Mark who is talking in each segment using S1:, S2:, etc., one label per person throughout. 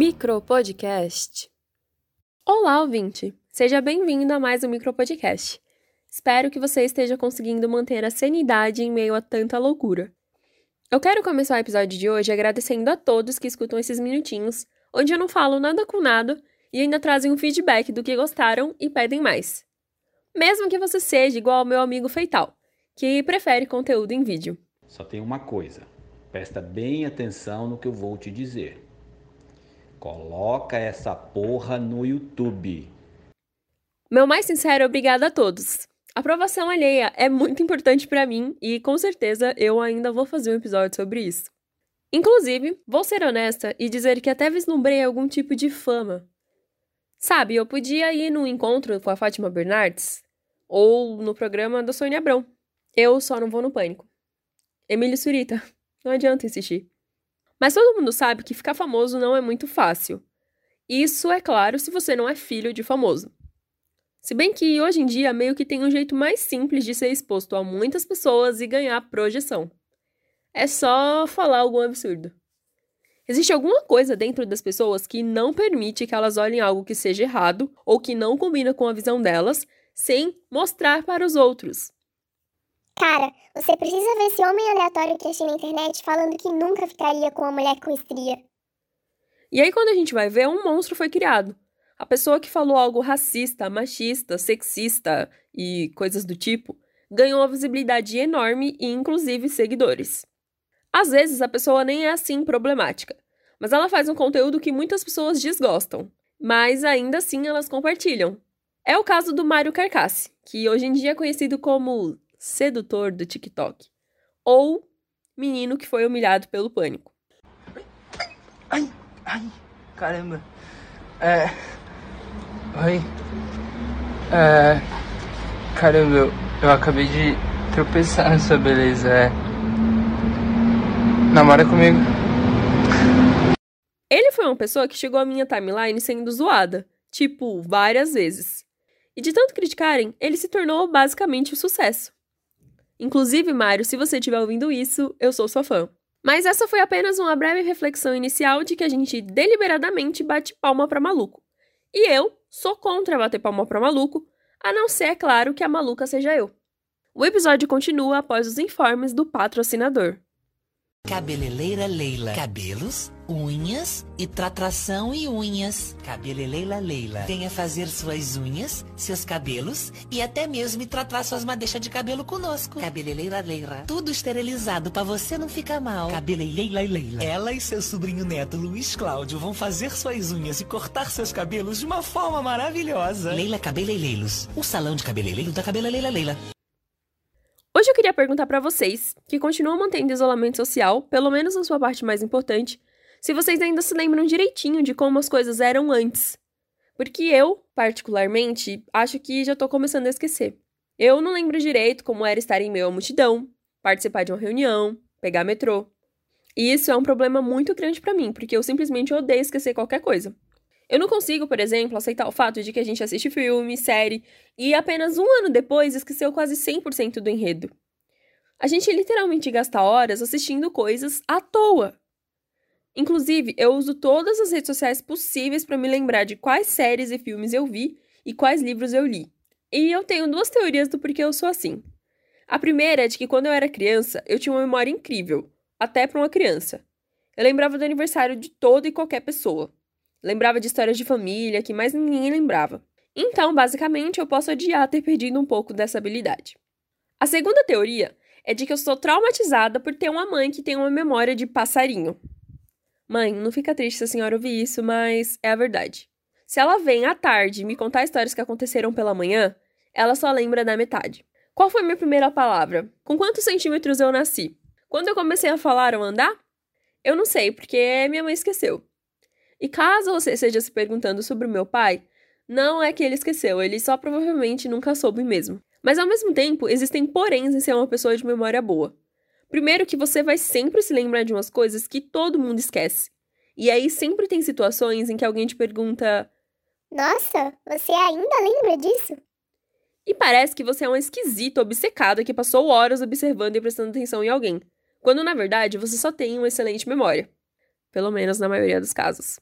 S1: Micropodcast. Olá, ouvinte! Seja bem-vindo a mais um Micropodcast. Espero que você esteja conseguindo manter a sanidade em meio a tanta loucura. Eu quero começar o episódio de hoje agradecendo a todos que escutam esses minutinhos, onde eu não falo nada com nada e ainda trazem um feedback do que gostaram e pedem mais. Mesmo que você seja igual ao meu amigo Feital, que prefere conteúdo em vídeo.
S2: Só tem uma coisa, presta bem atenção no que eu vou te dizer. Coloca essa porra no YouTube.
S1: Meu mais sincero obrigado a todos. Aprovação alheia é muito importante para mim e com certeza eu ainda vou fazer um episódio sobre isso. Inclusive, vou ser honesta e dizer que até vislumbrei algum tipo de fama. Sabe, eu podia ir no encontro com a Fátima Bernardes ou no programa da Sônia Abrão. Eu só não vou no pânico. Emílio Surita, não adianta insistir. Mas todo mundo sabe que ficar famoso não é muito fácil. Isso é claro se você não é filho de famoso. Se bem que hoje em dia meio que tem um jeito mais simples de ser exposto a muitas pessoas e ganhar projeção. É só falar algum absurdo. Existe alguma coisa dentro das pessoas que não permite que elas olhem algo que seja errado ou que não combina com a visão delas, sem mostrar para os outros.
S3: Cara, você precisa ver esse homem aleatório que achei na internet falando que nunca ficaria com uma mulher com estria.
S1: E aí, quando a gente vai ver, um monstro foi criado. A pessoa que falou algo racista, machista, sexista e coisas do tipo ganhou uma visibilidade enorme e, inclusive, seguidores. Às vezes, a pessoa nem é assim problemática, mas ela faz um conteúdo que muitas pessoas desgostam, mas ainda assim elas compartilham. É o caso do Mário Carcassi, que hoje em dia é conhecido como sedutor do TikTok. Ou menino que foi humilhado pelo pânico.
S4: Ai, ai, caramba. É. Oi. É. Caramba, eu, eu acabei de tropeçar na sua beleza. É. Namora comigo.
S1: Ele foi uma pessoa que chegou à minha timeline sendo zoada, tipo, várias vezes. E de tanto criticarem, ele se tornou basicamente o um sucesso. Inclusive, Mário, se você estiver ouvindo isso, eu sou sua fã. Mas essa foi apenas uma breve reflexão inicial de que a gente deliberadamente bate palma para maluco. E eu sou contra bater palma para maluco, a não ser, é claro, que a maluca seja eu. O episódio continua após os informes do patrocinador.
S5: Cabeleleira Leila. Cabelos, unhas e tratração e unhas. Cabeleleira Leila. Venha fazer suas unhas, seus cabelos e até mesmo tratar suas madeixas de cabelo conosco. Cabeleleira Leila. Tudo esterilizado para você não ficar mal. Cabeleleira Leila. Ela e seu sobrinho neto Luiz Cláudio vão fazer suas unhas e cortar seus cabelos de uma forma maravilhosa. Leila Cabeleireiros. O salão de cabeleireiro da Cabeleleira Leila.
S1: Eu queria perguntar para vocês, que continuam mantendo isolamento social, pelo menos na sua parte mais importante, se vocês ainda se lembram direitinho de como as coisas eram antes. Porque eu, particularmente, acho que já tô começando a esquecer. Eu não lembro direito como era estar em meio à multidão, participar de uma reunião, pegar metrô. E isso é um problema muito grande para mim, porque eu simplesmente odeio esquecer qualquer coisa. Eu não consigo, por exemplo, aceitar o fato de que a gente assiste filme, série, e apenas um ano depois esqueceu quase 100% do enredo. A gente literalmente gasta horas assistindo coisas à toa. Inclusive, eu uso todas as redes sociais possíveis para me lembrar de quais séries e filmes eu vi e quais livros eu li. E eu tenho duas teorias do porquê eu sou assim. A primeira é de que quando eu era criança, eu tinha uma memória incrível, até para uma criança. Eu lembrava do aniversário de toda e qualquer pessoa. Lembrava de histórias de família que mais ninguém lembrava. Então, basicamente, eu posso odiar ter perdido um pouco dessa habilidade. A segunda teoria é de que eu sou traumatizada por ter uma mãe que tem uma memória de passarinho. Mãe, não fica triste se a senhora ouvir isso, mas é a verdade. Se ela vem à tarde me contar histórias que aconteceram pela manhã, ela só lembra da metade. Qual foi minha primeira palavra? Com quantos centímetros eu nasci? Quando eu comecei a falar ou andar? Eu não sei, porque minha mãe esqueceu. E caso você esteja se perguntando sobre o meu pai, não é que ele esqueceu, ele só provavelmente nunca soube mesmo. Mas ao mesmo tempo, existem poréns em ser uma pessoa de memória boa. Primeiro que você vai sempre se lembrar de umas coisas que todo mundo esquece. E aí sempre tem situações em que alguém te pergunta:
S3: Nossa, você ainda lembra disso?
S1: E parece que você é um esquisito obcecado que passou horas observando e prestando atenção em alguém, quando na verdade você só tem uma excelente memória. Pelo menos na maioria dos casos.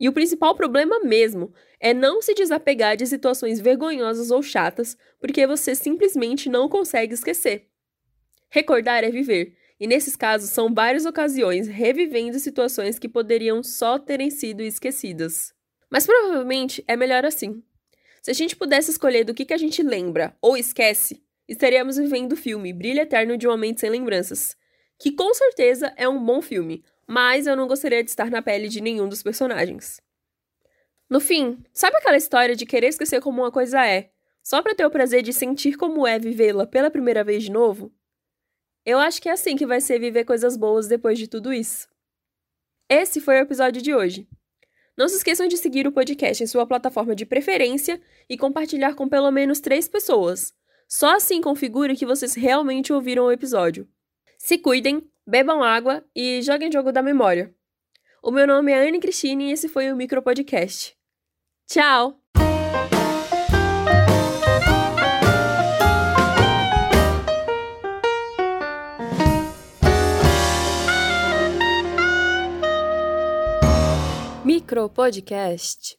S1: E o principal problema mesmo é não se desapegar de situações vergonhosas ou chatas porque você simplesmente não consegue esquecer. Recordar é viver, e nesses casos são várias ocasiões revivendo situações que poderiam só terem sido esquecidas. Mas provavelmente é melhor assim. Se a gente pudesse escolher do que, a gente lembra ou esquece, estaríamos vivendo o filme Brilho Eterno de um Momento Sem Lembranças, que com certeza é um bom filme, mas eu não gostaria de estar na pele de nenhum dos personagens. No fim, sabe aquela história de querer esquecer como uma coisa é, só para ter o prazer de sentir como é vivê-la pela primeira vez de novo? Eu acho que é assim que vai ser viver coisas boas depois de tudo isso. Esse foi o episódio de hoje. Não se esqueçam de seguir o podcast em sua plataforma de preferência e compartilhar com pelo menos três pessoas. Só assim configure que vocês realmente ouviram o episódio. Se cuidem, bebam água e joguem jogo da memória. O meu nome é Anne Cristine e esse foi o Micro Podcast. Tchau! Micro Podcast.